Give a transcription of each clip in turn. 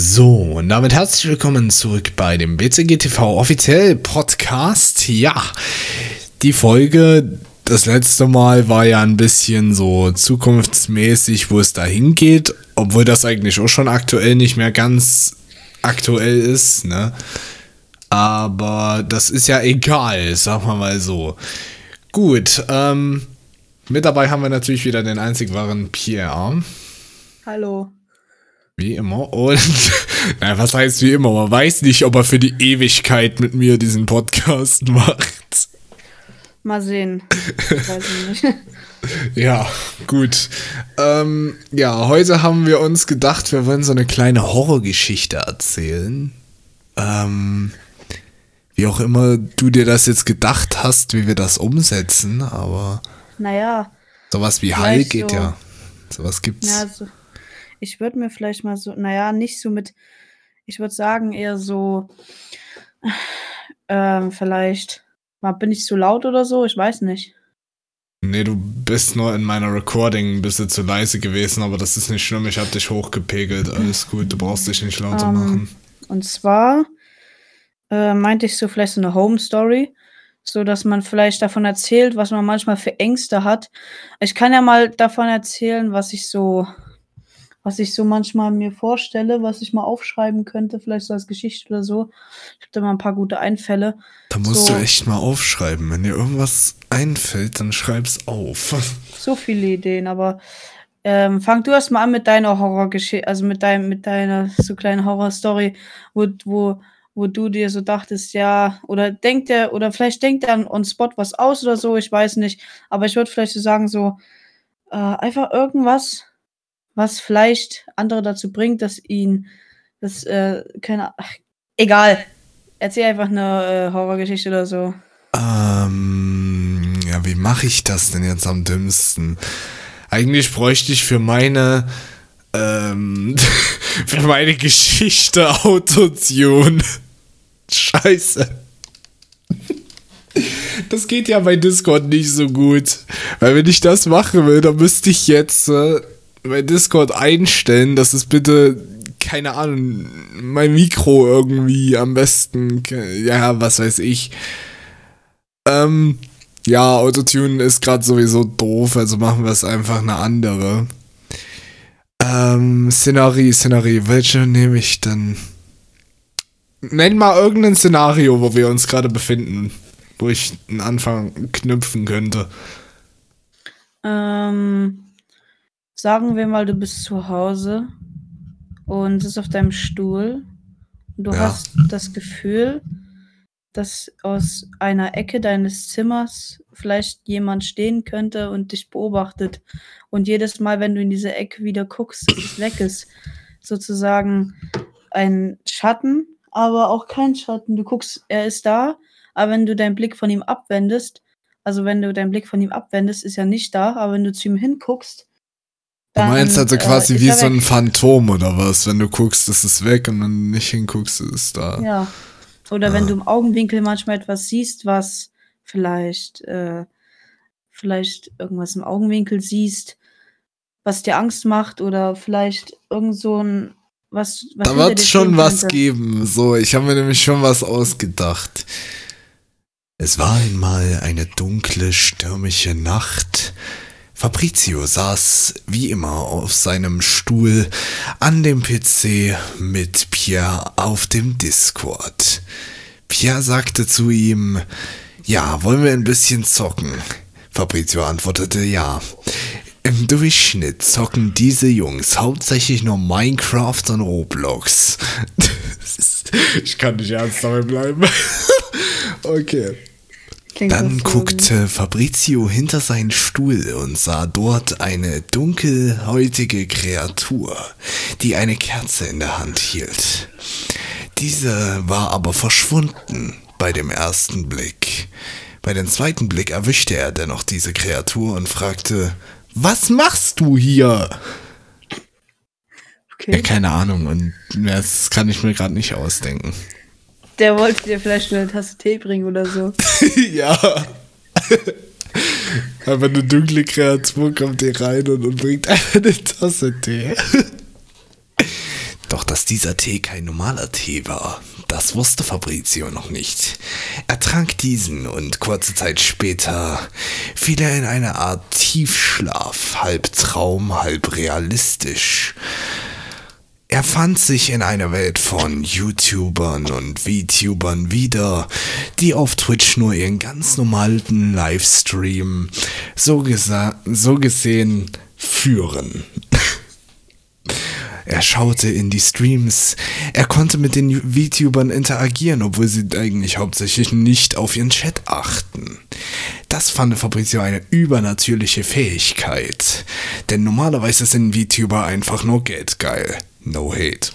So, und damit herzlich willkommen zurück bei dem BCGTV offiziell Podcast. Ja, die Folge das letzte Mal war ja ein bisschen so zukunftsmäßig, wo es da hingeht, obwohl das eigentlich auch schon aktuell nicht mehr ganz aktuell ist, ne? Aber das ist ja egal, sagen wir mal so. Gut, ähm, mit dabei haben wir natürlich wieder den einzig wahren Pierre. Hallo. Wie immer. Und, naja, was heißt wie immer? Man weiß nicht, ob er für die Ewigkeit mit mir diesen Podcast macht. Mal sehen. weiß ich nicht. Ja, gut. Ähm, ja, heute haben wir uns gedacht, wir wollen so eine kleine Horrorgeschichte erzählen. Ähm, wie auch immer du dir das jetzt gedacht hast, wie wir das umsetzen, aber. Naja. Sowas wie Hall geht so, ja. Sowas gibt's. Ja, so, ich würde mir vielleicht mal so, naja, nicht so mit, ich würde sagen, eher so, ähm, vielleicht, bin ich zu laut oder so? Ich weiß nicht. Nee, du bist nur in meiner Recording ein bisschen zu leise gewesen, aber das ist nicht schlimm. Ich habe dich hochgepegelt. Alles gut, du brauchst dich nicht lauter um, ähm, machen. Und zwar äh, meinte ich so vielleicht so eine Home Story, so dass man vielleicht davon erzählt, was man manchmal für Ängste hat. Ich kann ja mal davon erzählen, was ich so was ich so manchmal mir vorstelle, was ich mal aufschreiben könnte, vielleicht so als Geschichte oder so. Ich habe da mal ein paar gute Einfälle. Da musst so, du echt mal aufschreiben. Wenn dir irgendwas einfällt, dann schreib's auf. So viele Ideen, aber ähm, fang du erst mal an mit deiner Horrorgeschichte, also mit deinem, mit deiner so kleinen Horrorstory, wo, wo, wo du dir so dachtest, ja, oder denkt der, oder vielleicht denkt er on Spot was aus oder so, ich weiß nicht. Aber ich würde vielleicht so sagen, so äh, einfach irgendwas, was vielleicht andere dazu bringt, dass ihn das, äh, keine ach, egal. Erzähl einfach eine äh, Horrorgeschichte oder so. Ähm, ja, wie mache ich das denn jetzt am dümmsten? Eigentlich bräuchte ich für meine, ähm, für meine Geschichte Autotune. Scheiße. Das geht ja bei Discord nicht so gut. Weil wenn ich das machen will, dann müsste ich jetzt äh, bei Discord einstellen, dass es bitte, keine Ahnung, mein Mikro irgendwie am besten, ja, was weiß ich. Ähm, ja, Autotune ist gerade sowieso doof, also machen wir es einfach eine andere. Ähm, Szenarie, Szenarie, welche nehme ich denn? Nenn mal irgendein Szenario, wo wir uns gerade befinden, wo ich einen Anfang knüpfen könnte. Ähm, Sagen wir mal, du bist zu Hause und sitzt auf deinem Stuhl. Und du ja. hast das Gefühl, dass aus einer Ecke deines Zimmers vielleicht jemand stehen könnte und dich beobachtet. Und jedes Mal, wenn du in diese Ecke wieder guckst, es weg ist. Sozusagen ein Schatten, aber auch kein Schatten. Du guckst, er ist da, aber wenn du deinen Blick von ihm abwendest, also wenn du deinen Blick von ihm abwendest, ist er nicht da, aber wenn du zu ihm hinguckst, Du meinst also quasi äh, wie so ein Phantom oder was? Wenn du guckst, ist es weg und wenn du nicht hinguckst, ist es da. Ja. Oder ja. wenn du im Augenwinkel manchmal etwas siehst, was vielleicht, äh, vielleicht irgendwas im Augenwinkel siehst, was dir Angst macht oder vielleicht irgend so ein was, was da wird schon was geben. So, ich habe mir nämlich schon was ausgedacht. Es war einmal eine dunkle, stürmische Nacht. Fabrizio saß wie immer auf seinem Stuhl an dem PC mit Pierre auf dem Discord. Pierre sagte zu ihm, ja, wollen wir ein bisschen zocken? Fabrizio antwortete ja. Im Durchschnitt zocken diese Jungs hauptsächlich nur Minecraft und Roblox. ich kann nicht ernst dabei bleiben. okay. Klingt Dann guckte Fabrizio hinter seinen Stuhl und sah dort eine dunkelhäutige Kreatur, die eine Kerze in der Hand hielt. Diese war aber verschwunden bei dem ersten Blick. Bei dem zweiten Blick erwischte er dennoch diese Kreatur und fragte, was machst du hier? Okay. Ja, keine Ahnung und das kann ich mir gerade nicht ausdenken. Der wollte dir vielleicht nur eine Tasse Tee bringen oder so. ja. Aber eine dunkle Kreatur kommt hier rein und, und bringt einfach eine Tasse Tee. Doch dass dieser Tee kein normaler Tee war, das wusste Fabrizio noch nicht. Er trank diesen und kurze Zeit später fiel er in eine Art Tiefschlaf, halb Traum, halb realistisch. Er fand sich in einer Welt von YouTubern und VTubern wieder, die auf Twitch nur ihren ganz normalen Livestream so, so gesehen führen. Er schaute in die Streams. Er konnte mit den VTubern interagieren, obwohl sie eigentlich hauptsächlich nicht auf ihren Chat achten. Das fand Fabrizio eine übernatürliche Fähigkeit. Denn normalerweise sind VTuber einfach nur geldgeil. No hate.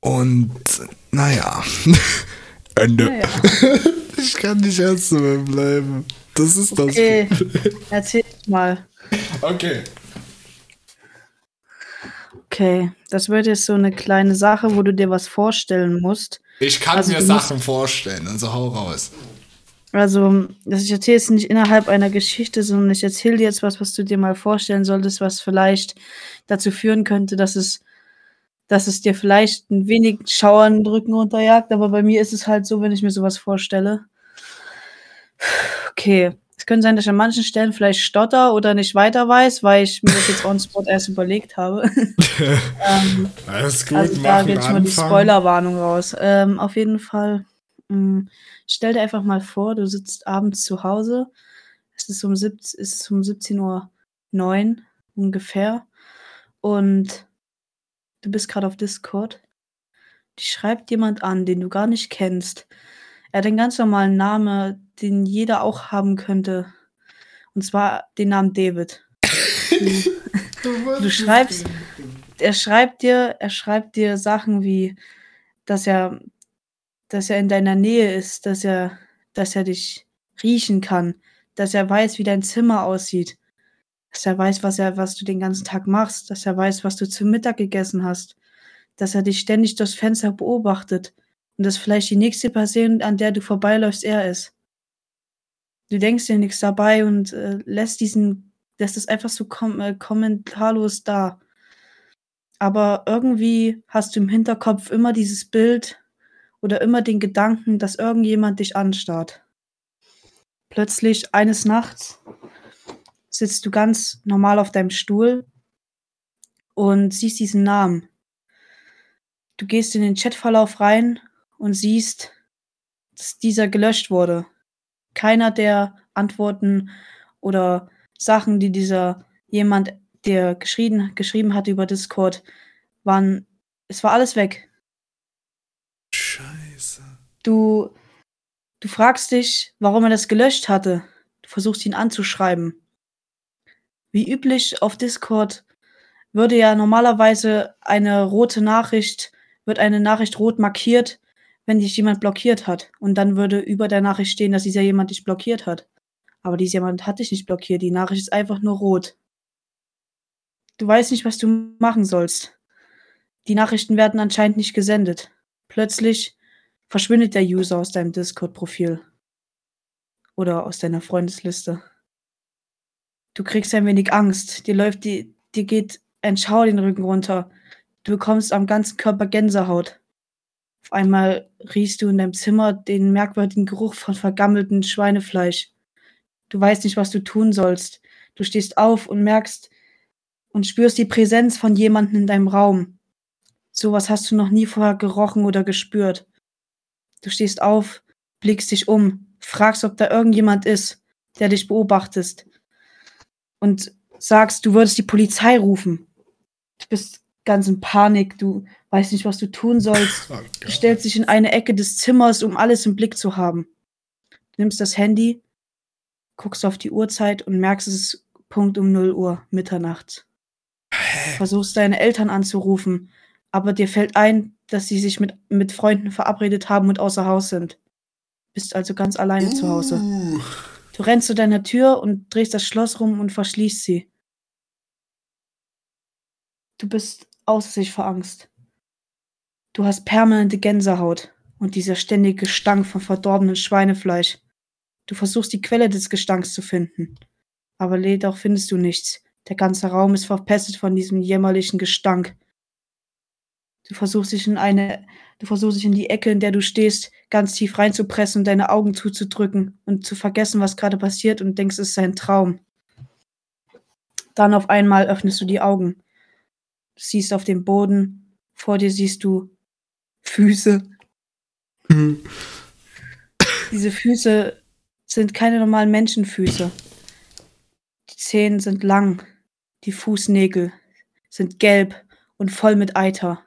Und naja. Ende. Naja. ich kann nicht ernst mehr bleiben. Das ist das. Okay, erzähl mal. Okay. Okay, das wird jetzt so eine kleine Sache, wo du dir was vorstellen musst. Ich kann also mir Sachen vorstellen, also hau raus. Also, das ich erzähle jetzt nicht innerhalb einer Geschichte, sondern ich erzähle dir jetzt was, was du dir mal vorstellen solltest, was vielleicht dazu führen könnte, dass es, dass es dir vielleicht ein wenig Schauer in den Rücken runterjagt. Aber bei mir ist es halt so, wenn ich mir sowas vorstelle. Okay, es könnte sein, dass ich an manchen Stellen vielleicht stotter oder nicht weiter weiß, weil ich mir das jetzt on spot erst überlegt habe. ähm, Alles gut, also da geht schon mal die Spoilerwarnung raus. Ähm, auf jeden Fall, mh, mm, stell dir einfach mal vor, du sitzt abends zu Hause. Es ist um, 17, es ist um 17.09 Uhr ungefähr. Und du bist gerade auf Discord. Die schreibt jemand an, den du gar nicht kennst. Er hat einen ganz normalen Namen, den jeder auch haben könnte. Und zwar den Namen David. du, du schreibst, er schreibt dir, er schreibt dir Sachen wie, dass er, dass er in deiner Nähe ist, dass er, dass er dich riechen kann, dass er weiß, wie dein Zimmer aussieht, dass er weiß, was er, was du den ganzen Tag machst, dass er weiß, was du zum Mittag gegessen hast, dass er dich ständig durchs Fenster beobachtet und dass vielleicht die nächste Person, an der du vorbeiläufst, er ist du denkst dir nichts dabei und äh, lässt diesen, lässt es einfach so kom äh, kommentarlos da. Aber irgendwie hast du im Hinterkopf immer dieses Bild oder immer den Gedanken, dass irgendjemand dich anstarrt. Plötzlich eines Nachts sitzt du ganz normal auf deinem Stuhl und siehst diesen Namen. Du gehst in den Chatverlauf rein und siehst, dass dieser gelöscht wurde keiner der Antworten oder Sachen, die dieser jemand, der geschrieben, geschrieben hat über Discord, waren, es war alles weg. Scheiße. Du, du fragst dich, warum er das gelöscht hatte. Du versuchst ihn anzuschreiben. Wie üblich auf Discord würde ja normalerweise eine rote Nachricht, wird eine Nachricht rot markiert, wenn dich jemand blockiert hat. Und dann würde über der Nachricht stehen, dass dieser jemand dich blockiert hat. Aber dieser jemand hat dich nicht blockiert. Die Nachricht ist einfach nur rot. Du weißt nicht, was du machen sollst. Die Nachrichten werden anscheinend nicht gesendet. Plötzlich verschwindet der User aus deinem Discord-Profil. Oder aus deiner Freundesliste. Du kriegst ein wenig Angst. Dir läuft die, dir geht ein Schauer den Rücken runter. Du bekommst am ganzen Körper Gänsehaut. Auf einmal riechst du in deinem Zimmer den merkwürdigen Geruch von vergammeltem Schweinefleisch. Du weißt nicht, was du tun sollst. Du stehst auf und merkst und spürst die Präsenz von jemandem in deinem Raum. Sowas hast du noch nie vorher gerochen oder gespürt. Du stehst auf, blickst dich um, fragst, ob da irgendjemand ist, der dich beobachtest und sagst, du würdest die Polizei rufen. Du bist ganz in Panik, du weißt nicht, was du tun sollst. Oh du stellst dich in eine Ecke des Zimmers, um alles im Blick zu haben. Du nimmst das Handy, guckst auf die Uhrzeit und merkst, es ist Punkt um 0 Uhr, Mitternacht. Versuchst deine Eltern anzurufen, aber dir fällt ein, dass sie sich mit, mit Freunden verabredet haben und außer Haus sind. Bist also ganz alleine uh. zu Hause. Du rennst zu deiner Tür und drehst das Schloss rum und verschließt sie. Du bist außer sich vor Angst. Du hast permanente Gänsehaut und dieser ständige Gestank von verdorbenem Schweinefleisch. Du versuchst die Quelle des Gestanks zu finden. Aber jedoch findest du nichts. Der ganze Raum ist verpestet von diesem jämmerlichen Gestank. Du versuchst dich in eine, du versuchst dich in die Ecke, in der du stehst, ganz tief reinzupressen und deine Augen zuzudrücken und zu vergessen, was gerade passiert und denkst, es ist ein Traum. Dann auf einmal öffnest du die Augen. Du siehst auf dem Boden, vor dir siehst du Füße. Mhm. Diese Füße sind keine normalen Menschenfüße. Die Zehen sind lang, die Fußnägel sind gelb und voll mit Eiter.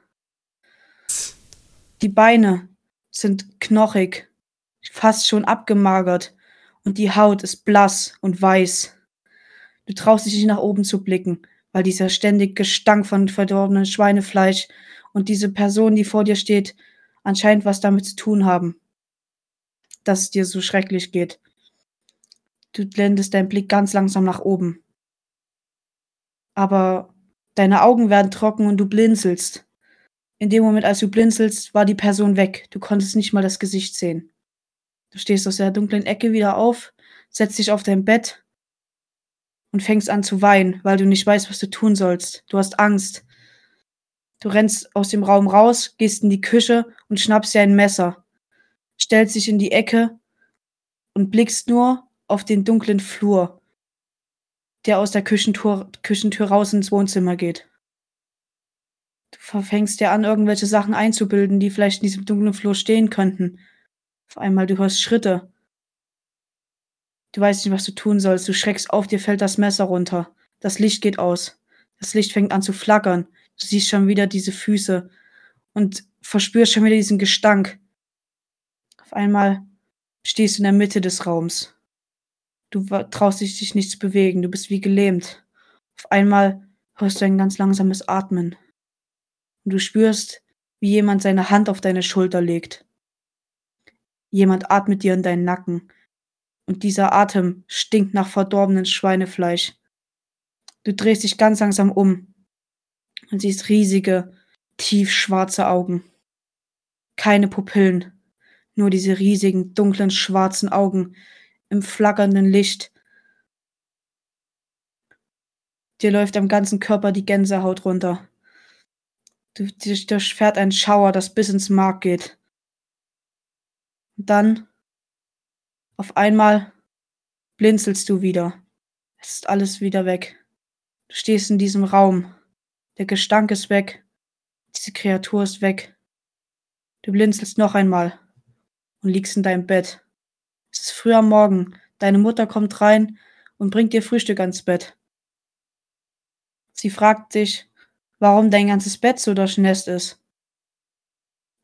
Die Beine sind knochig, fast schon abgemagert, und die Haut ist blass und weiß. Du traust dich nicht nach oben zu blicken, weil dieser ständige Gestank von verdorbenem Schweinefleisch und diese Person, die vor dir steht, anscheinend was damit zu tun haben, dass es dir so schrecklich geht. Du blendest deinen Blick ganz langsam nach oben. Aber deine Augen werden trocken und du blinzelst. In dem Moment, als du blinzelst, war die Person weg. Du konntest nicht mal das Gesicht sehen. Du stehst aus der dunklen Ecke wieder auf, setzt dich auf dein Bett und fängst an zu weinen, weil du nicht weißt, was du tun sollst. Du hast Angst. Du rennst aus dem Raum raus, gehst in die Küche und schnappst dir ein Messer, stellst dich in die Ecke und blickst nur auf den dunklen Flur, der aus der Küchentür, Küchentür raus ins Wohnzimmer geht. Du verfängst dir an, irgendwelche Sachen einzubilden, die vielleicht in diesem dunklen Flur stehen könnten. Auf einmal du hörst Schritte. Du weißt nicht, was du tun sollst. Du schreckst auf, dir fällt das Messer runter. Das Licht geht aus. Das Licht fängt an zu flackern. Du siehst schon wieder diese Füße und verspürst schon wieder diesen Gestank. Auf einmal stehst du in der Mitte des Raums. Du traust dich, dich nicht zu bewegen. Du bist wie gelähmt. Auf einmal hörst du ein ganz langsames Atmen. Und du spürst, wie jemand seine Hand auf deine Schulter legt. Jemand atmet dir in deinen Nacken. Und dieser Atem stinkt nach verdorbenem Schweinefleisch. Du drehst dich ganz langsam um und siehst riesige, tiefschwarze Augen. Keine Pupillen, nur diese riesigen, dunklen, schwarzen Augen im flackernden Licht. Dir läuft am ganzen Körper die Gänsehaut runter. Du, dir durchfährt ein Schauer, das bis ins Mark geht. Und dann, auf einmal, blinzelst du wieder. Es ist alles wieder weg. Du stehst in diesem Raum. Der Gestank ist weg. Diese Kreatur ist weg. Du blinzelst noch einmal und liegst in deinem Bett. Es ist früh am Morgen. Deine Mutter kommt rein und bringt dir Frühstück ans Bett. Sie fragt dich, warum dein ganzes Bett so durchnässt ist.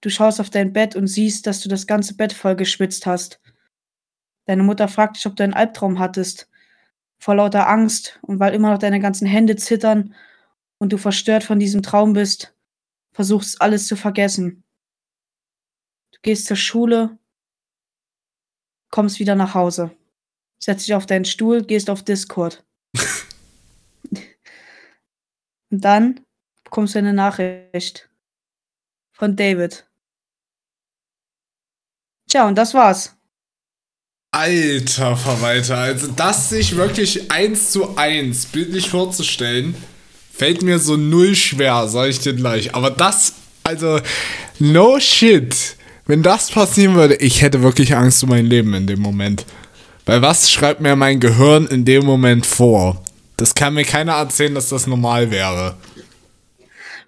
Du schaust auf dein Bett und siehst, dass du das ganze Bett voll geschwitzt hast. Deine Mutter fragt dich, ob du einen Albtraum hattest. Vor lauter Angst und weil immer noch deine ganzen Hände zittern und du verstört von diesem Traum bist, versuchst alles zu vergessen. Du gehst zur Schule kommst wieder nach Hause. Setzt dich auf deinen Stuhl, gehst auf Discord. Und dann bekommst du eine Nachricht von David. Tja, und das war's. Alter Verwalter, also das sich wirklich eins zu eins bildlich vorzustellen, fällt mir so null schwer, sag ich dir gleich. Aber das, also, no shit. Wenn das passieren würde, ich hätte wirklich Angst um mein Leben in dem Moment. Weil was schreibt mir mein Gehirn in dem Moment vor? Das kann mir keiner erzählen, dass das normal wäre.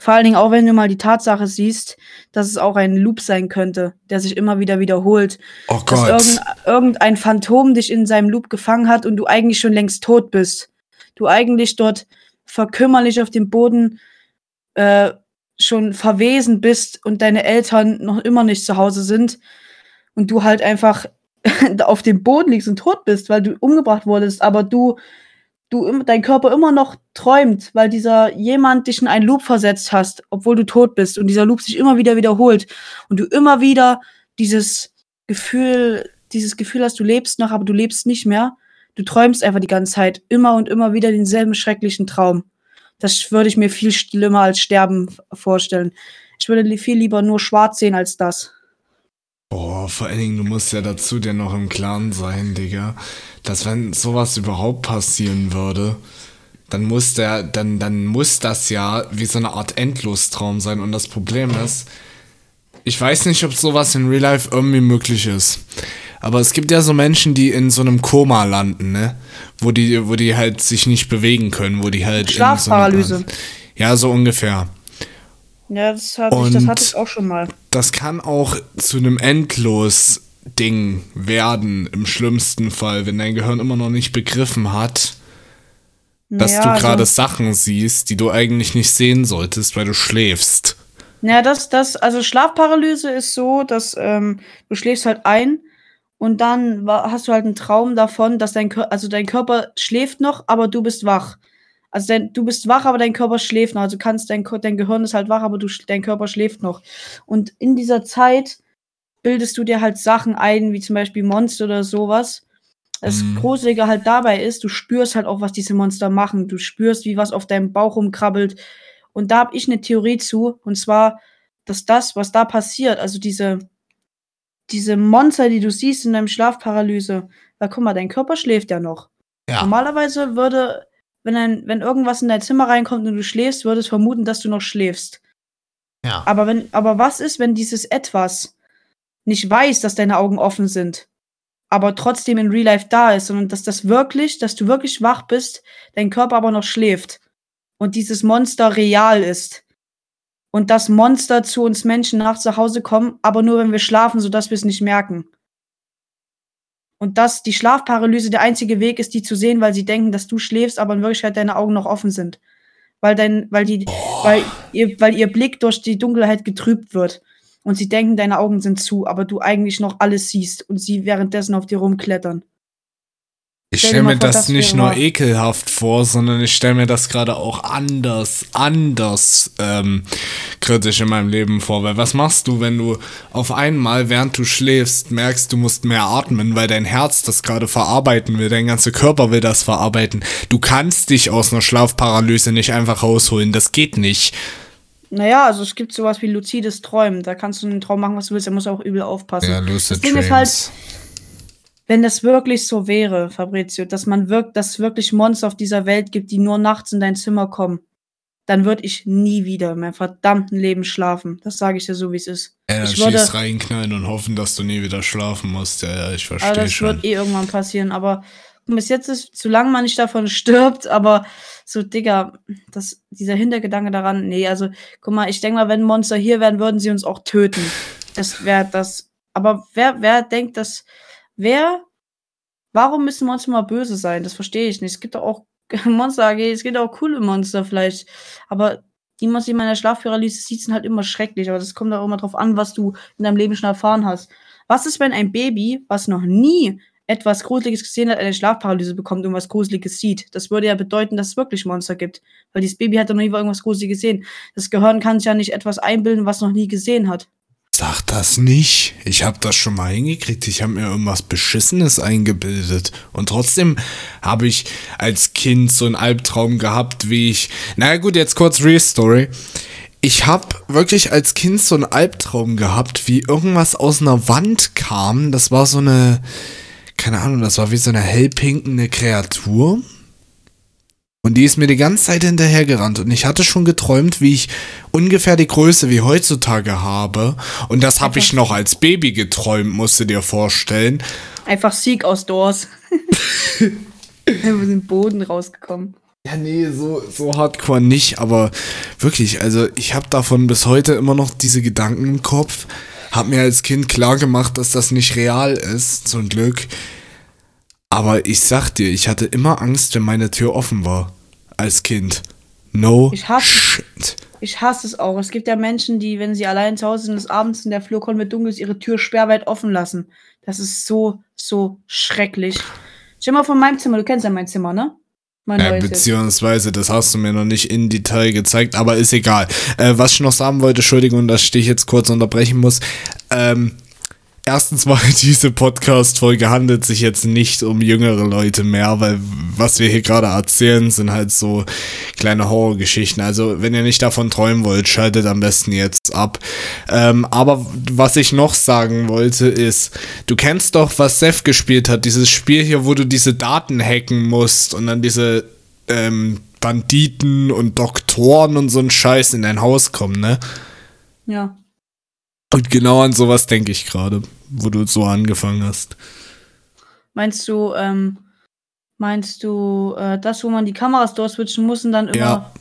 Vor allen Dingen auch, wenn du mal die Tatsache siehst, dass es auch ein Loop sein könnte, der sich immer wieder wiederholt. Oh Gott. Dass irgend, irgendein Phantom dich in seinem Loop gefangen hat und du eigentlich schon längst tot bist. Du eigentlich dort verkümmerlich auf dem Boden äh, schon verwesen bist und deine Eltern noch immer nicht zu Hause sind und du halt einfach auf dem Boden liegst und tot bist, weil du umgebracht wurdest, aber du, du, dein Körper immer noch träumt, weil dieser jemand dich in einen Loop versetzt hast, obwohl du tot bist und dieser Loop sich immer wieder wiederholt und du immer wieder dieses Gefühl, dieses Gefühl hast, du lebst noch, aber du lebst nicht mehr. Du träumst einfach die ganze Zeit immer und immer wieder denselben schrecklichen Traum. Das würde ich mir viel schlimmer als Sterben vorstellen. Ich würde viel lieber nur schwarz sehen als das. Boah, vor allen Dingen, du musst ja dazu dir noch im Klaren sein, Digga, dass wenn sowas überhaupt passieren würde, dann muss der, dann, dann muss das ja wie so eine Art Endlostraum sein. Und das Problem ist, ich weiß nicht, ob sowas in Real Life irgendwie möglich ist. Aber es gibt ja so Menschen, die in so einem Koma landen, ne? Wo die, wo die halt sich nicht bewegen können, wo die halt. Schlafparalyse. So ja, so ungefähr. Ja, das hatte, ich, das hatte ich auch schon mal. Das kann auch zu einem Endlos-Ding werden, im schlimmsten Fall, wenn dein Gehirn immer noch nicht begriffen hat, dass ja, du gerade also, Sachen siehst, die du eigentlich nicht sehen solltest, weil du schläfst. Ja, das, das, also Schlafparalyse ist so, dass ähm, du schläfst halt ein und dann hast du halt einen Traum davon, dass dein, also dein Körper schläft noch, aber du bist wach. Also dein, du bist wach, aber dein Körper schläft noch. Also kannst dein, dein Gehirn ist halt wach, aber du, dein Körper schläft noch. Und in dieser Zeit bildest du dir halt Sachen ein, wie zum Beispiel Monster oder sowas. Das mhm. Gruselige halt dabei ist, du spürst halt auch, was diese Monster machen. Du spürst, wie was auf deinem Bauch rumkrabbelt. Und da habe ich eine Theorie zu, und zwar, dass das, was da passiert, also diese, diese Monster, die du siehst in deinem Schlafparalyse, weil guck mal, dein Körper schläft ja noch. Ja. Normalerweise würde, wenn, ein, wenn irgendwas in dein Zimmer reinkommt und du schläfst, würde es vermuten, dass du noch schläfst. Ja. Aber, wenn, aber was ist, wenn dieses Etwas nicht weiß, dass deine Augen offen sind, aber trotzdem in Real Life da ist, sondern dass das wirklich, dass du wirklich wach bist, dein Körper aber noch schläft und dieses Monster real ist? und dass Monster zu uns Menschen nachts nach Hause kommen, aber nur wenn wir schlafen, sodass wir es nicht merken. Und dass die Schlafparalyse der einzige Weg ist, die zu sehen, weil sie denken, dass du schläfst, aber in Wirklichkeit deine Augen noch offen sind. Weil dein, weil die, oh. weil ihr, weil ihr Blick durch die Dunkelheit getrübt wird. Und sie denken, deine Augen sind zu, aber du eigentlich noch alles siehst und sie währenddessen auf dir rumklettern. Ich stelle mir das, das nicht nur ekelhaft vor, sondern ich stelle mir das gerade auch anders, anders ähm, kritisch in meinem Leben vor. Weil was machst du, wenn du auf einmal, während du schläfst, merkst, du musst mehr atmen, weil dein Herz das gerade verarbeiten will, dein ganzer Körper will das verarbeiten. Du kannst dich aus einer Schlafparalyse nicht einfach rausholen, das geht nicht. Naja, also es gibt sowas wie luzides Träumen. Da kannst du einen Traum machen, was du willst, da musst du auch übel aufpassen. Ja, lucid das Ding Dreams. ist halt, wenn das wirklich so wäre, Fabrizio, dass man wirkt, dass es wirklich Monster auf dieser Welt gibt, die nur nachts in dein Zimmer kommen, dann würde ich nie wieder in meinem verdammten Leben schlafen. Das sage ich dir so, wie es ist. Ja, ich würde reinknallen und hoffen, dass du nie wieder schlafen musst. Ja, ja ich verstehe schon. Das wird eh irgendwann passieren, aber bis jetzt ist, solange man nicht davon stirbt, aber so, Digga, das, dieser Hintergedanke daran, nee, also, guck mal, ich denke mal, wenn Monster hier wären, würden sie uns auch töten. Das wäre das. Aber wer, wer denkt, dass Wer warum müssen Monster mal böse sein? Das verstehe ich nicht. Es gibt doch auch Monster AG, es gibt auch coole Monster vielleicht, aber die Monster, die man in der Schlafparalyse sieht, sind halt immer schrecklich, aber das kommt auch immer drauf an, was du in deinem Leben schon erfahren hast. Was ist, wenn ein Baby, was noch nie etwas Gruseliges gesehen hat, eine Schlafparalyse bekommt und was Gruseliges sieht. Das würde ja bedeuten, dass es wirklich Monster gibt. Weil dieses Baby hat doch noch nie irgendwas Gruseliges gesehen. Das Gehirn kann sich ja nicht etwas einbilden, was noch nie gesehen hat. Sag das nicht. Ich habe das schon mal hingekriegt. Ich habe mir irgendwas Beschissenes eingebildet. Und trotzdem habe ich als Kind so einen Albtraum gehabt, wie ich. Na gut, jetzt kurz Real Story. Ich habe wirklich als Kind so einen Albtraum gehabt, wie irgendwas aus einer Wand kam. Das war so eine. Keine Ahnung, das war wie so eine hellpinkende Kreatur. Und die ist mir die ganze Zeit hinterhergerannt. Und ich hatte schon geträumt, wie ich ungefähr die Größe wie heutzutage habe. Und das habe ich noch als Baby geträumt, musst du dir vorstellen. Einfach Sieg aus Doors. Einfach den Boden rausgekommen. Ja, nee, so, so hardcore nicht, aber wirklich, also ich habe davon bis heute immer noch diese Gedanken im Kopf. Hab mir als Kind klar gemacht, dass das nicht real ist, zum Glück. Aber ich sag dir, ich hatte immer Angst, wenn meine Tür offen war als Kind. No ich hasse, shit. Ich hasse es auch. Es gibt ja Menschen, die, wenn sie allein zu Hause sind, des Abends in der Flur kommen mit dunkel ihre Tür sperrweit offen lassen. Das ist so, so schrecklich. Stell mal von meinem Zimmer, du kennst ja mein Zimmer, ne? Äh, beziehungsweise, das hast du mir noch nicht in Detail gezeigt, aber ist egal. Äh, was ich noch sagen wollte, Entschuldigung, dass ich jetzt kurz unterbrechen muss. Ähm, Erstens mal, diese Podcast-Folge handelt sich jetzt nicht um jüngere Leute mehr, weil was wir hier gerade erzählen, sind halt so kleine Horrorgeschichten. Also, wenn ihr nicht davon träumen wollt, schaltet am besten jetzt ab. Ähm, aber was ich noch sagen wollte, ist, du kennst doch, was Seth gespielt hat, dieses Spiel hier, wo du diese Daten hacken musst und dann diese ähm, Banditen und Doktoren und so ein Scheiß in dein Haus kommen, ne? Ja. Und genau an sowas denke ich gerade, wo du so angefangen hast. Meinst du, ähm, meinst du, äh, das, wo man die Kameras durchswitchen muss und dann immer. Ja.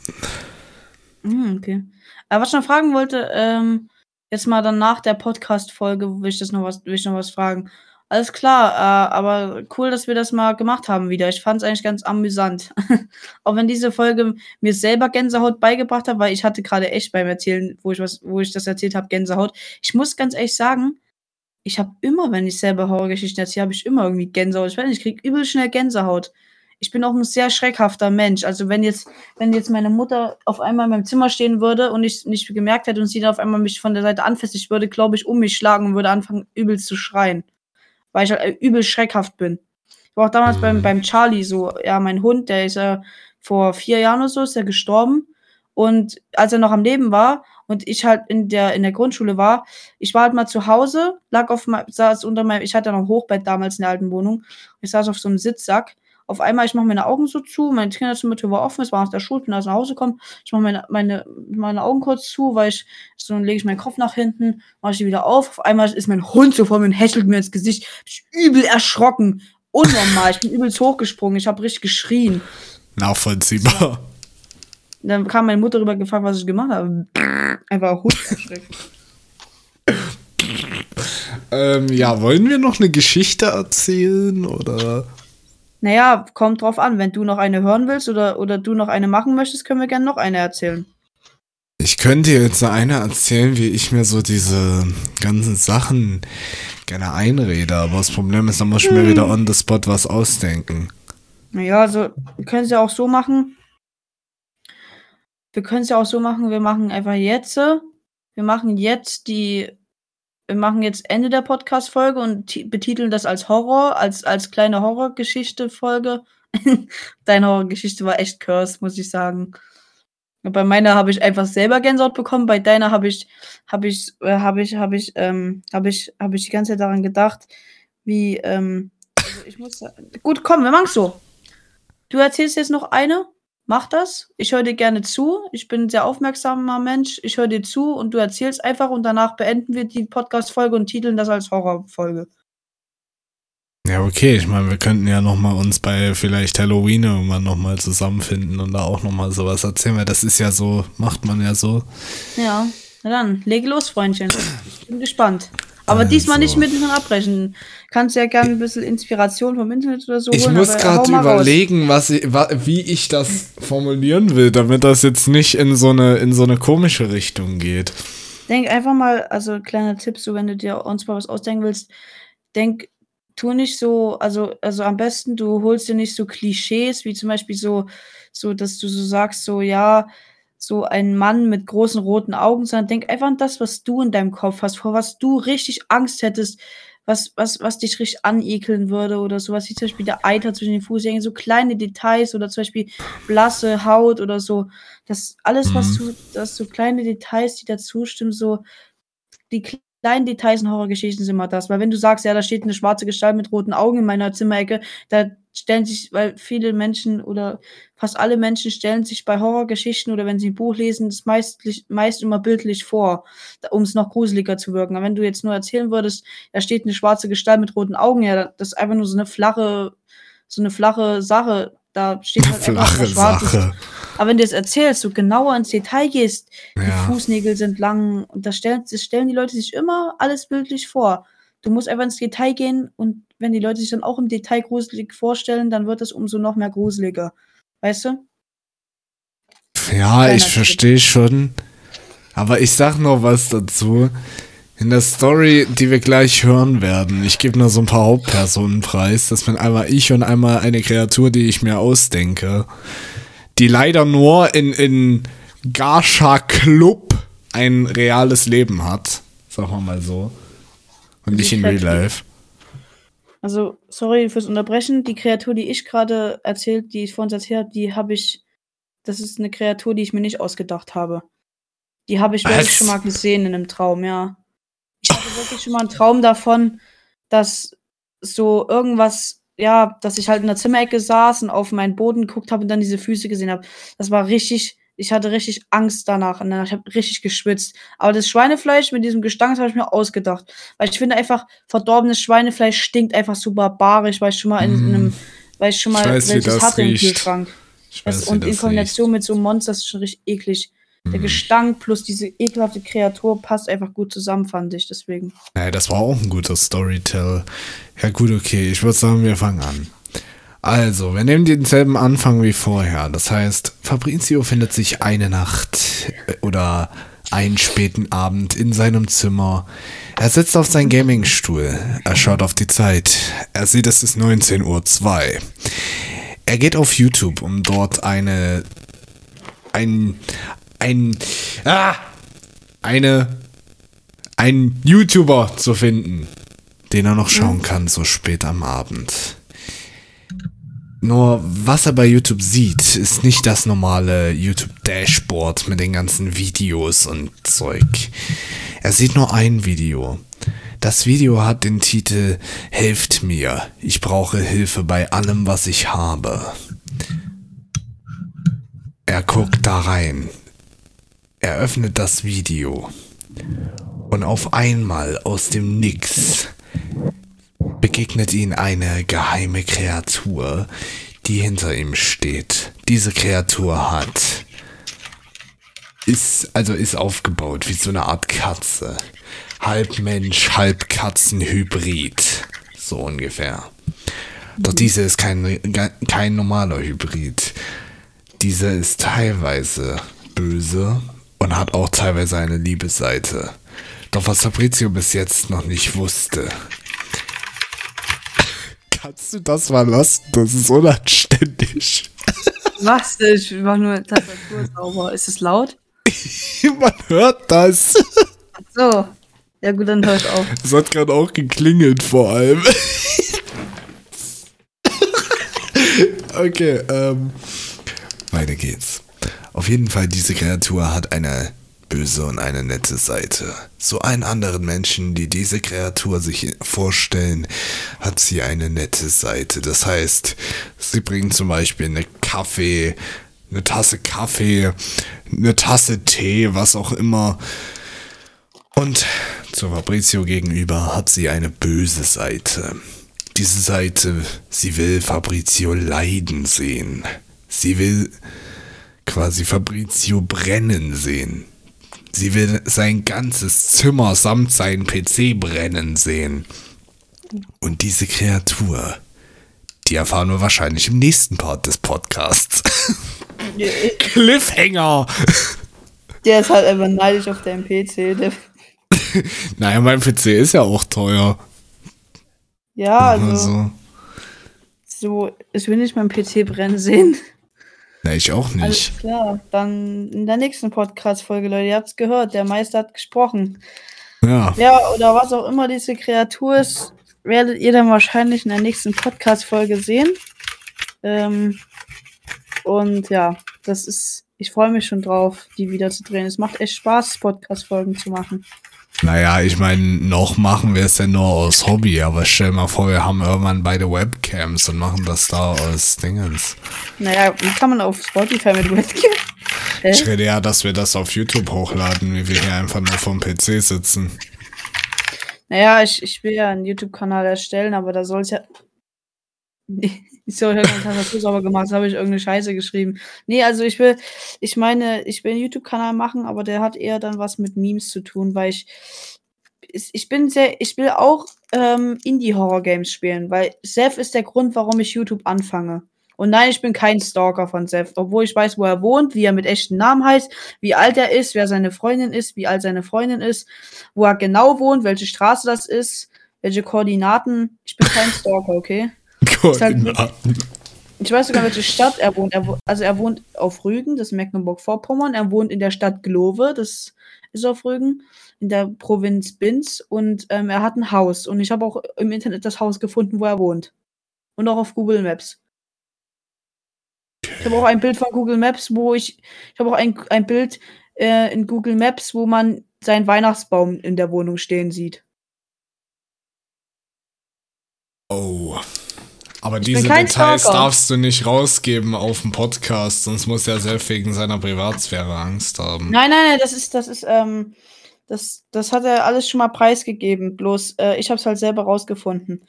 Hm, okay. Aber was ich noch fragen wollte, ähm, jetzt mal dann nach der Podcast-Folge will ich das noch was, will ich noch was fragen. Alles klar, äh, aber cool, dass wir das mal gemacht haben wieder. Ich fand es eigentlich ganz amüsant. Auch wenn diese Folge mir selber Gänsehaut beigebracht hat, weil ich hatte gerade echt beim Erzählen, wo ich was, wo ich das erzählt habe, Gänsehaut. Ich muss ganz ehrlich sagen, ich habe immer, wenn ich selber Horrorgeschichten erzähle, habe ich immer irgendwie Gänsehaut. Ich weiß nicht, ich kriege übel schnell Gänsehaut. Ich bin auch ein sehr schreckhafter Mensch. Also wenn jetzt, wenn jetzt meine Mutter auf einmal in meinem Zimmer stehen würde und ich nicht gemerkt hätte und sie dann auf einmal mich von der Seite anfasst, ich würde, glaube ich, um mich schlagen und würde anfangen, übel zu schreien weil ich halt äh, übel schreckhaft bin. Ich war auch damals beim, mhm. beim Charlie so, ja, mein Hund, der ist ja äh, vor vier Jahren oder so, ist er gestorben. Und als er noch am Leben war und ich halt in der, in der Grundschule war, ich war halt mal zu Hause, lag auf saß unter meinem, ich hatte noch ein Hochbett damals in der alten Wohnung. Ich saß auf so einem Sitzsack auf einmal, ich mache meine Augen so zu, meine Kinderzimmertür war offen, es war nach der Schule, bin also nach Hause gekommen, ich mache meine, meine, meine Augen kurz zu, weil ich, so dann lege ich meinen Kopf nach hinten, mache ich die wieder auf, auf einmal ist mein Hund so vor mir und häschelt mir ins Gesicht, ich bin übel erschrocken, unnormal, ich bin übelst hochgesprungen, ich habe richtig geschrien. Nachvollziehbar. Dann kam meine Mutter rüber gefragt, was ich gemacht habe. Einfach Hund erschreckt. ähm, ja, wollen wir noch eine Geschichte erzählen oder? Naja, kommt drauf an. Wenn du noch eine hören willst oder, oder du noch eine machen möchtest, können wir gerne noch eine erzählen. Ich könnte jetzt eine erzählen, wie ich mir so diese ganzen Sachen gerne einrede, aber das Problem ist, dann muss ich hm. mir wieder on the spot was ausdenken. Naja, also, wir können es ja auch so machen. Wir können es ja auch so machen, wir machen einfach jetzt. Wir machen jetzt die wir machen jetzt Ende der Podcast-Folge und betiteln das als Horror, als, als kleine Horrorgeschichte-Folge. Deine Horrorgeschichte war echt cursed, muss ich sagen. Bei meiner habe ich einfach selber Gänsehaut bekommen, bei deiner habe ich, habe ich, äh, habe ich, habe ich, ähm, habe ich, habe ich die ganze Zeit daran gedacht, wie, ähm, also ich muss, gut, komm, wir machen so. Du erzählst jetzt noch eine Mach das. Ich höre dir gerne zu. Ich bin ein sehr aufmerksamer Mensch. Ich höre dir zu und du erzählst einfach und danach beenden wir die Podcast-Folge und titeln das als Horrorfolge. Ja, okay. Ich meine, wir könnten ja noch mal uns bei vielleicht Halloween irgendwann noch mal zusammenfinden und da auch noch mal sowas erzählen, weil das ist ja so, macht man ja so. Ja, na dann, lege los, Freundchen. Ich bin gespannt. Aber also. diesmal nicht mittendrin abbrechen. Kannst ja gerne ein bisschen Inspiration vom Internet oder so Ich holen, muss gerade überlegen, was ich, wie ich das formulieren will, damit das jetzt nicht in so eine, in so eine komische Richtung geht. Denk einfach mal, also kleiner Tipp, so wenn du dir uns mal was ausdenken willst, denk, tu nicht so, also, also am besten, du holst dir nicht so Klischees, wie zum Beispiel so, so, dass du so sagst, so, ja, so ein Mann mit großen roten Augen, sondern denk einfach an das, was du in deinem Kopf hast, vor was du richtig Angst hättest, was, was, was dich richtig anekeln würde oder sowas, wie zum Beispiel der Eiter zwischen den Fußgängen, so kleine Details oder zum Beispiel blasse Haut oder so. Das alles, mhm. was du, das so kleine Details, die dazu stimmen, so die kleinen Details in Horrorgeschichten sind immer das. Weil wenn du sagst, ja, da steht eine schwarze Gestalt mit roten Augen in meiner Zimmerecke, da stellen sich, weil viele Menschen oder fast alle Menschen stellen sich bei Horrorgeschichten oder wenn sie ein Buch lesen, das meist, meist immer bildlich vor, um es noch gruseliger zu wirken. Aber wenn du jetzt nur erzählen würdest, da steht eine schwarze Gestalt mit roten Augen, ja, das ist einfach nur so eine flache, so eine flache Sache. Da steht halt flache. Sache. Aber wenn du es erzählst, du genauer ins Detail gehst, ja. die Fußnägel sind lang und das stellen, das stellen die Leute sich immer alles bildlich vor. Du musst einfach ins Detail gehen und wenn die Leute sich dann auch im Detail gruselig vorstellen, dann wird es umso noch mehr gruseliger. Weißt du? Ja, ich verstehe schon. Aber ich sag noch was dazu. In der Story, die wir gleich hören werden, ich gebe nur so ein paar Hauptpersonen preis. Das bin einmal ich und einmal eine Kreatur, die ich mir ausdenke. Die leider nur in, in Garsha Club ein reales Leben hat. Sagen wir mal so. Und nicht in Real Life. Also, sorry fürs Unterbrechen. Die Kreatur, die ich gerade erzählt, die ich vorhin erzählt habe, die habe ich. Das ist eine Kreatur, die ich mir nicht ausgedacht habe. Die habe ich Was? wirklich schon mal gesehen in einem Traum, ja. Ich hatte wirklich schon mal einen Traum davon, dass so irgendwas ja, dass ich halt in der Zimmerecke saß und auf meinen Boden geguckt habe und dann diese Füße gesehen habe. Das war richtig, ich hatte richtig Angst danach und dann, ich habe richtig geschwitzt. Aber das Schweinefleisch mit diesem Gestank das habe ich mir ausgedacht. Weil ich finde einfach, verdorbenes Schweinefleisch stinkt einfach so barbarisch, weil ich schon mal in, in einem, weil ich schon mal Ich weiß, welches das hatte im riecht. Kühlschrank. Ich Das, weiß, wie und in das Kombination mit so einem Monster ist schon richtig eklig. Der Mhm. Gestank plus diese ekelhafte Kreatur passt einfach gut zusammen, fand ich. Deswegen. Naja, das war auch ein guter Storytell. Ja gut, okay, ich würde sagen, wir fangen an. Also, wir nehmen denselben Anfang wie vorher. Das heißt, Fabrizio findet sich eine Nacht äh, oder einen späten Abend in seinem Zimmer. Er sitzt auf seinem Gamingstuhl. Er schaut auf die Zeit. Er sieht, es ist 19.02 Uhr. Er geht auf YouTube, um dort eine ein ein ah, eine einen YouTuber zu finden, den er noch schauen kann, so spät am Abend. Nur was er bei YouTube sieht, ist nicht das normale YouTube-Dashboard mit den ganzen Videos und Zeug. Er sieht nur ein Video. Das Video hat den Titel Helft mir, ich brauche Hilfe bei allem, was ich habe. Er guckt da rein. Er öffnet das Video. Und auf einmal aus dem Nix begegnet ihn eine geheime Kreatur, die hinter ihm steht. Diese Kreatur hat ist also ist aufgebaut wie so eine Art Katze. Halb Mensch, halb Katzenhybrid. So ungefähr. Doch diese ist kein, kein normaler Hybrid. Diese ist teilweise böse und hat auch teilweise eine Liebesseite. Doch was Fabrizio bis jetzt noch nicht wusste. Kannst du das mal lassen? Das ist unanständig. Was? Ich mach nur Tastatur sauber. Ist es laut? Man hört das. Ach so. Ja gut, dann hör ich auf. Es hat gerade auch geklingelt vor allem. okay, ähm. Weiter geht's. Auf jeden Fall, diese Kreatur hat eine böse und eine nette Seite. So allen anderen Menschen, die diese Kreatur sich vorstellen, hat sie eine nette Seite. Das heißt, sie bringen zum Beispiel eine Kaffee, eine Tasse Kaffee, eine Tasse Tee, was auch immer. Und zu Fabrizio gegenüber hat sie eine böse Seite. Diese Seite, sie will Fabrizio leiden sehen. Sie will quasi Fabrizio brennen sehen. Sie will sein ganzes Zimmer samt seinem PC brennen sehen. Und diese Kreatur, die erfahren wir wahrscheinlich im nächsten Part des Podcasts. Cliffhanger! Der ist halt einfach neidisch auf deinem PC. Der, Naja, mein PC ist ja auch teuer. ja, also Also, so, ich will nicht meinen PC brennen sehen. Na, ich auch Alles nicht. klar. Dann in der nächsten Podcast-Folge, Leute, ihr habt's gehört, der Meister hat gesprochen. Ja. Ja, oder was auch immer diese Kreatur ist, werdet ihr dann wahrscheinlich in der nächsten Podcast-Folge sehen. Ähm, und ja, das ist, ich freue mich schon drauf, die wieder zu drehen. Es macht echt Spaß, Podcast-Folgen zu machen. Naja, ich meine, noch machen wir es ja nur aus Hobby, aber stell mal vor, wir haben irgendwann beide Webcams und machen das da aus Dingens. Naja, wie kann man auf Spotify mit Webcam? Ich rede ja, dass wir das auf YouTube hochladen, wie wir hier einfach nur vom PC sitzen. Naja, ich, ich will ja einen YouTube-Kanal erstellen, aber da soll es ja. Ich ja keine Tastatur sauber gemacht, habe ich irgendeine Scheiße geschrieben. Nee, also ich will, ich meine, ich will einen YouTube-Kanal machen, aber der hat eher dann was mit Memes zu tun, weil ich- Ich bin sehr, ich will auch ähm, Indie-Horror-Games spielen, weil Seth ist der Grund, warum ich YouTube anfange. Und nein, ich bin kein Stalker von Seth, obwohl ich weiß, wo er wohnt, wie er mit echten Namen heißt, wie alt er ist, wer seine Freundin ist, wie alt seine Freundin ist, wo er genau wohnt, welche Straße das ist, welche Koordinaten. Ich bin kein Stalker, okay? Koordinaten. Ich weiß sogar, welche Stadt er wohnt. Er, also er wohnt auf Rügen, das ist Mecklenburg-Vorpommern. Er wohnt in der Stadt Glove, das ist auf Rügen, in der Provinz Binz. Und ähm, er hat ein Haus. Und ich habe auch im Internet das Haus gefunden, wo er wohnt. Und auch auf Google Maps. Ich habe auch ein Bild von Google Maps, wo ich, ich habe auch ein, ein Bild äh, in Google Maps, wo man seinen Weihnachtsbaum in der Wohnung stehen sieht. Oh. Aber ich diese Details Stalker. darfst du nicht rausgeben auf dem Podcast, sonst muss er selbst wegen seiner Privatsphäre Angst haben. Nein, nein, nein, das ist, das ist, ähm, das, das hat er alles schon mal preisgegeben. Bloß, äh, ich habe es halt selber rausgefunden.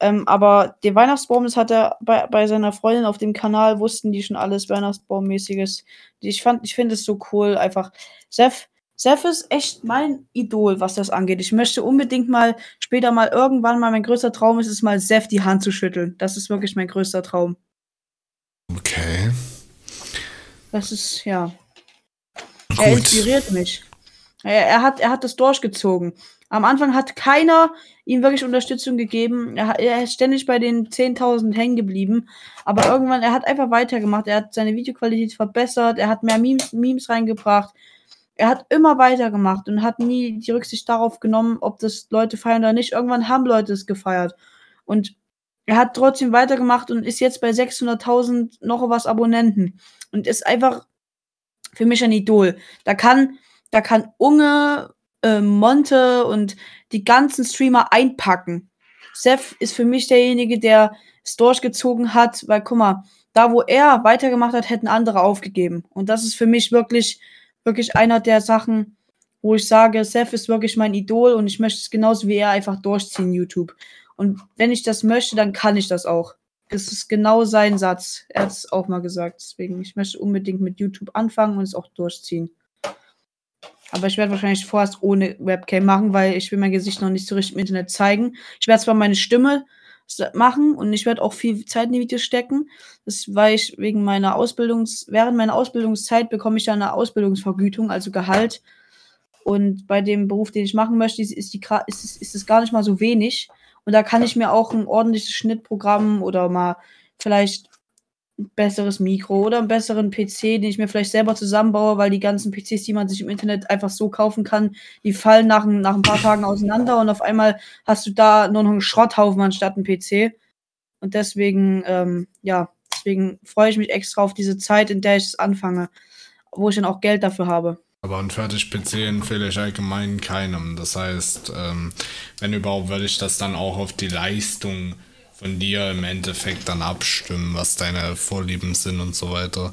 Ähm, aber den Weihnachtsbaum, das hat er bei, bei seiner Freundin auf dem Kanal, wussten die schon alles Weihnachtsbaummäßiges. Ich fand, ich finde es so cool, einfach. Seth, Seth ist echt mein Idol, was das angeht. Ich möchte unbedingt mal später mal irgendwann mal mein größter Traum ist es mal Seth die Hand zu schütteln. Das ist wirklich mein größter Traum. Okay. Das ist ja. Gut. Er inspiriert mich. Er, er, hat, er hat das durchgezogen. Am Anfang hat keiner ihm wirklich Unterstützung gegeben. Er, er ist ständig bei den 10.000 hängen geblieben. Aber irgendwann, er hat einfach weitergemacht. Er hat seine Videoqualität verbessert. Er hat mehr Memes, Memes reingebracht. Er hat immer weitergemacht und hat nie die Rücksicht darauf genommen, ob das Leute feiern oder nicht. Irgendwann haben Leute es gefeiert. Und er hat trotzdem weitergemacht und ist jetzt bei 600.000 noch was Abonnenten. Und ist einfach für mich ein Idol. Da kann, da kann Unge äh, Monte und die ganzen Streamer einpacken. Seth ist für mich derjenige, der es durchgezogen hat, weil guck mal, da wo er weitergemacht hat, hätten andere aufgegeben. Und das ist für mich wirklich, wirklich einer der Sachen, wo ich sage, Seth ist wirklich mein Idol und ich möchte es genauso wie er einfach durchziehen, YouTube. Und wenn ich das möchte, dann kann ich das auch. Das ist genau sein Satz. Er hat es auch mal gesagt. Deswegen, ich möchte unbedingt mit YouTube anfangen und es auch durchziehen. Aber ich werde wahrscheinlich vorerst ohne Webcam machen, weil ich will mein Gesicht noch nicht so richtig im Internet zeigen. Ich werde zwar meine Stimme machen und ich werde auch viel Zeit in die Videos stecken. Das weil ich wegen meiner Ausbildungs, während meiner Ausbildungszeit bekomme ich ja eine Ausbildungsvergütung, also Gehalt. Und bei dem Beruf, den ich machen möchte, ist, die, ist, es, ist es gar nicht mal so wenig. Und da kann ich mir auch ein ordentliches Schnittprogramm oder mal vielleicht besseres Mikro oder einen besseren PC, den ich mir vielleicht selber zusammenbaue, weil die ganzen PCs, die man sich im Internet einfach so kaufen kann, die fallen nach, nach ein paar Tagen auseinander und auf einmal hast du da nur noch einen Schrotthaufen anstatt einen PC. Und deswegen, ähm, ja, deswegen freue ich mich extra auf diese Zeit, in der ich es anfange, wo ich dann auch Geld dafür habe. Aber ein Fertig-PC empfehle ich allgemein keinem. Das heißt, ähm, wenn überhaupt, würde ich das dann auch auf die Leistung von dir im Endeffekt dann abstimmen, was deine Vorlieben sind und so weiter.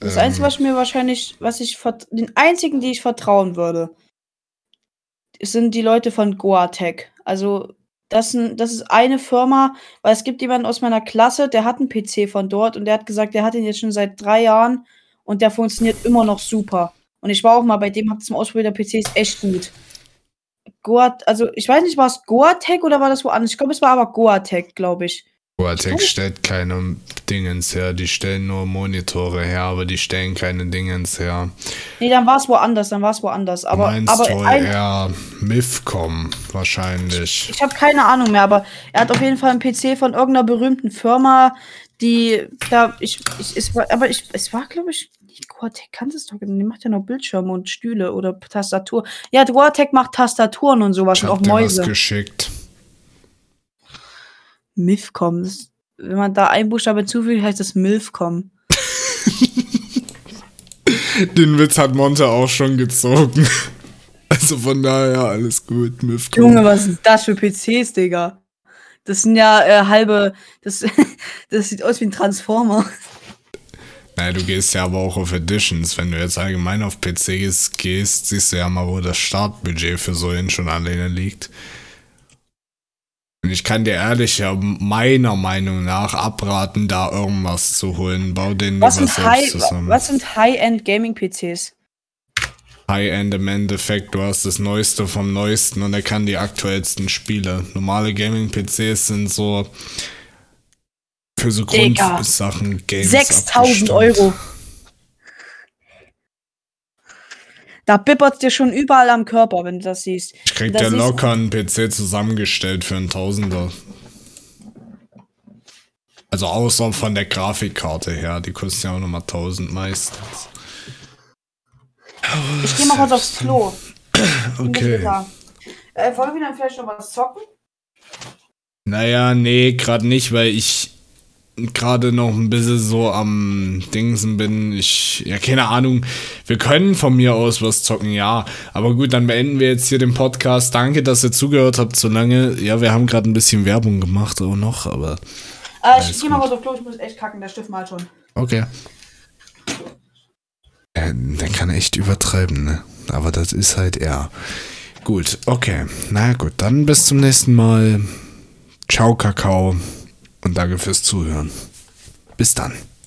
Das ähm, Einzige, was mir wahrscheinlich, was ich, den einzigen, die ich vertrauen würde, sind die Leute von Goatech. Also, das, das ist eine Firma, weil es gibt jemanden aus meiner Klasse, der hat einen PC von dort und der hat gesagt, der hat ihn jetzt schon seit drei Jahren und der funktioniert immer noch super. Und ich war auch mal bei dem, hab zum Ausprobieren der PC ist echt gut. Goa, also ich weiß nicht, war es Goatec oder war das woanders? Ich glaube, es war aber Goatec, glaube ich. Goatec stellt keine Dingens her, die stellen nur Monitore her, aber die stellen keine Dingens her. Nee, dann war es woanders, dann war es woanders. Aber, meinst aber wohl ein, eher Mifcom wahrscheinlich. Ich, ich habe keine Ahnung mehr, aber er hat auf jeden Fall einen PC von irgendeiner berühmten Firma, die da, ich, ich es war, aber ich, es war, glaube ich, Duatec kann es doch, die macht ja noch Bildschirme und Stühle oder Tastatur. Ja, Duatec macht Tastaturen und sowas und auch Mäuse. Was geschickt. Mifcom. wenn man da ein Buchstabe zufügt, heißt das Milfcom. Den Witz hat Monte auch schon gezogen. Also von daher alles gut. Mifcom. Junge, was sind das für PCs, Digga? Das sind ja äh, halbe. Das, das sieht aus wie ein Transformer. Naja, du gehst ja aber auch auf Editions. Wenn du jetzt allgemein auf PCs gehst, siehst du ja mal, wo das Startbudget für so hin schon alleine liegt. Und ich kann dir ehrlich ja meiner Meinung nach abraten, da irgendwas zu holen. Bau den was lieber selbst High, zusammen. Was sind High-End Gaming-PCs? High-End im Endeffekt, du hast das Neueste vom Neuesten und er kann die aktuellsten Spiele. Normale Gaming-PCs sind so für so Grundsachen Games 6000 Euro. Da bippert dir schon überall am Körper, wenn du das siehst. Ich krieg ja locker einen PC zusammengestellt für einen Tausender. Also außer von der Grafikkarte her, die kostet ja auch nochmal 1000 meistens. Ich geh mal kurz aufs Klo. okay. Äh, wollen wir dann vielleicht noch was zocken? Naja, nee, gerade nicht, weil ich gerade noch ein bisschen so am Dingsen bin. Ich, ja, keine Ahnung. Wir können von mir aus was zocken, ja. Aber gut, dann beenden wir jetzt hier den Podcast. Danke, dass ihr zugehört habt so lange. Ja, wir haben gerade ein bisschen Werbung gemacht auch noch, aber. Äh, ich geh mal kurz auf Klo, ich muss echt kacken, der Stift mal schon. Okay. Äh, der kann echt übertreiben, ne? Aber das ist halt er. Gut, okay. Na gut, dann bis zum nächsten Mal. Ciao, Kakao. Und danke fürs Zuhören. Bis dann.